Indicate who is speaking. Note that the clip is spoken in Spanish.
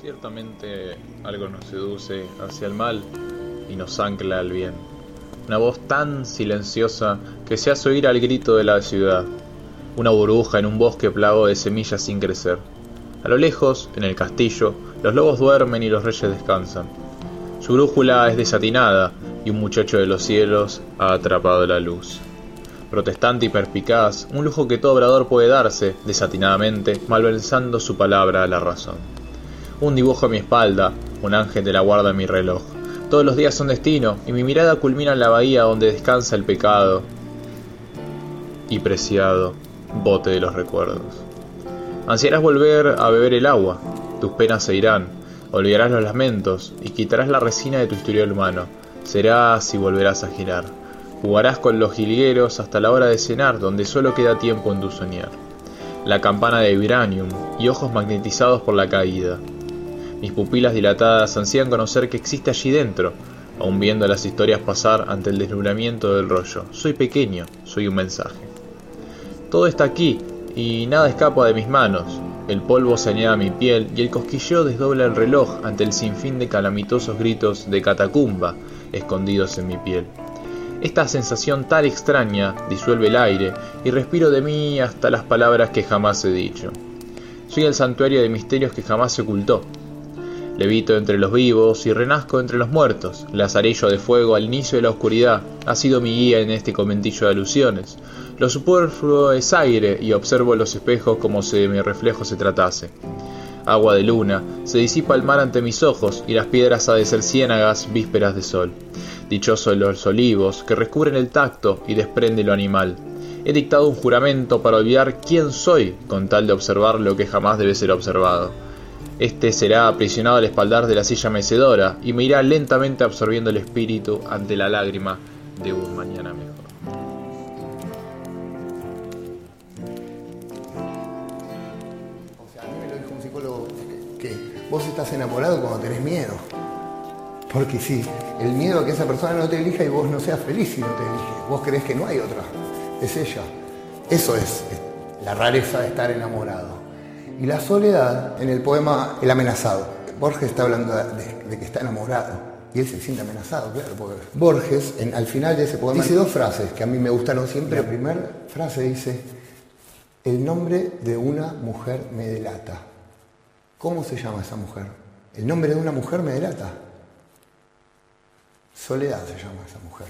Speaker 1: Ciertamente algo nos seduce hacia el mal y nos ancla al bien. Una voz tan silenciosa que se hace oír al grito de la ciudad. Una burbuja en un bosque plago de semillas sin crecer. A lo lejos, en el castillo, los lobos duermen y los reyes descansan. Su brújula es desatinada y un muchacho de los cielos ha atrapado la luz. Protestante y perspicaz, un lujo que todo obrador puede darse, desatinadamente, malversando su palabra a la razón. Un dibujo a mi espalda, un ángel de la guarda en mi reloj. Todos los días son destino, y mi mirada culmina en la bahía donde descansa el pecado y preciado bote de los recuerdos. Ansiarás volver a beber el agua, tus penas se irán, olvidarás los lamentos y quitarás la resina de tu historial humano. Serás y volverás a girar. Jugarás con los jilgueros hasta la hora de cenar, donde solo queda tiempo en tu soñar. La campana de vibranium y ojos magnetizados por la caída. Mis pupilas dilatadas ansían conocer que existe allí dentro, aun viendo las historias pasar ante el desnublamiento del rollo. Soy pequeño, soy un mensaje. Todo está aquí, y nada escapa de mis manos. El polvo se añade a mi piel y el cosquilleo desdobla el reloj ante el sinfín de calamitosos gritos de catacumba escondidos en mi piel. Esta sensación tan extraña disuelve el aire y respiro de mí hasta las palabras que jamás he dicho. Soy el santuario de misterios que jamás se ocultó. Levito entre los vivos y renazco entre los muertos. Lazarillo de fuego al inicio de la oscuridad ha sido mi guía en este conventillo de alusiones. Lo superfluo es aire y observo los espejos como si de mi reflejo se tratase. Agua de luna, se disipa el mar ante mis ojos y las piedras ha de ser ciénagas vísperas de sol. Dichosos los olivos que recubren el tacto y desprende lo animal. He dictado un juramento para olvidar quién soy con tal de observar lo que jamás debe ser observado. Este será aprisionado al espaldar de la silla mecedora y me irá lentamente absorbiendo el espíritu ante la lágrima de un mañana mejor.
Speaker 2: O sea, a mí me lo dijo un psicólogo que vos estás enamorado cuando tenés miedo. Porque sí, el miedo a que esa persona no te elija y vos no seas feliz si no te elige. Vos crees que no hay otra. Es ella. Eso es la rareza de estar enamorado. Y la soledad, en el poema El amenazado, Borges está hablando de, de que está enamorado. Y él se siente amenazado, claro, porque Borges, en- al final de ese poema, dice dos frases que a mí me gustaron siempre. La primera frase dice, el nombre de una mujer me delata. ¿Cómo se llama esa mujer? El nombre de una mujer me delata. Soledad se llama esa mujer.